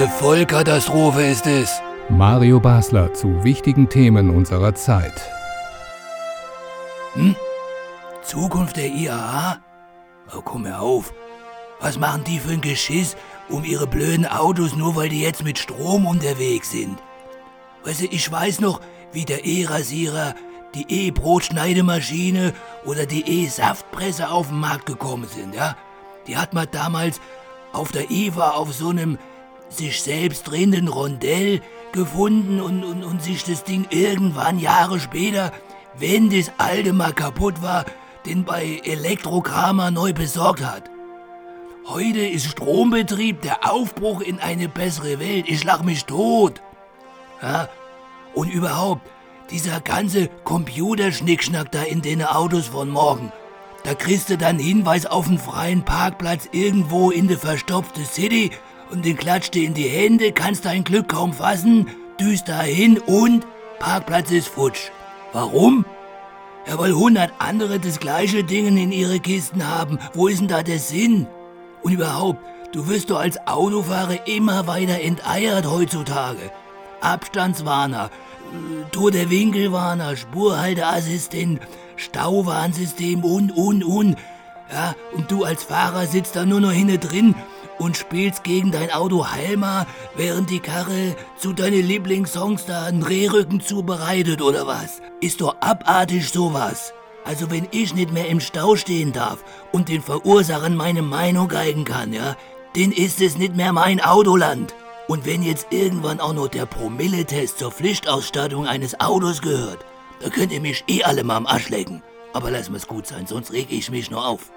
Eine Vollkatastrophe ist es. Mario Basler zu wichtigen Themen unserer Zeit. Hm? Zukunft der IAA? Oh, komm mir auf. Was machen die für ein Geschiss um ihre blöden Autos, nur weil die jetzt mit Strom unterwegs sind? Weißt du, ich weiß noch, wie der E-Rasierer, die E-Brotschneidemaschine oder die E-Saftpresse auf den Markt gekommen sind, ja? Die hat man damals auf der IWA auf so einem sich selbst drehenden Rondell gefunden und, und, und sich das Ding irgendwann Jahre später, wenn das alte mal kaputt war, den bei Elektrokramer neu besorgt hat. Heute ist Strombetrieb der Aufbruch in eine bessere Welt. Ich lach mich tot. Ja? Und überhaupt, dieser ganze Computerschnickschnack da in den Autos von morgen. Da kriegst du dann Hinweis auf einen freien Parkplatz irgendwo in der verstopften City und den klatscht dir in die Hände, kannst dein Glück kaum fassen, düst dahin und Parkplatz ist futsch. Warum? Ja, weil hundert andere das gleiche Ding in ihre Kisten haben. Wo ist denn da der Sinn? Und überhaupt, du wirst doch als Autofahrer immer weiter enteiert heutzutage. Abstandswarner, toter Winkelwarner, Spurhalteassistent, Stauwarnsystem und, und, und. Ja, und du als Fahrer sitzt da nur noch hinten drin und spielst gegen dein Auto Halma, während die Karre zu deinen Lieblingssongs da einen Rehrücken zubereitet oder was? Ist doch abartig sowas. Also wenn ich nicht mehr im Stau stehen darf und den Verursachern meine Meinung geigen kann, ja, dann ist es nicht mehr mein Autoland. Und wenn jetzt irgendwann auch noch der Promilletest zur Pflichtausstattung eines Autos gehört, da könnt ihr mich eh alle mal am Arsch lecken. Aber lass mir's gut sein, sonst reg ich mich nur auf.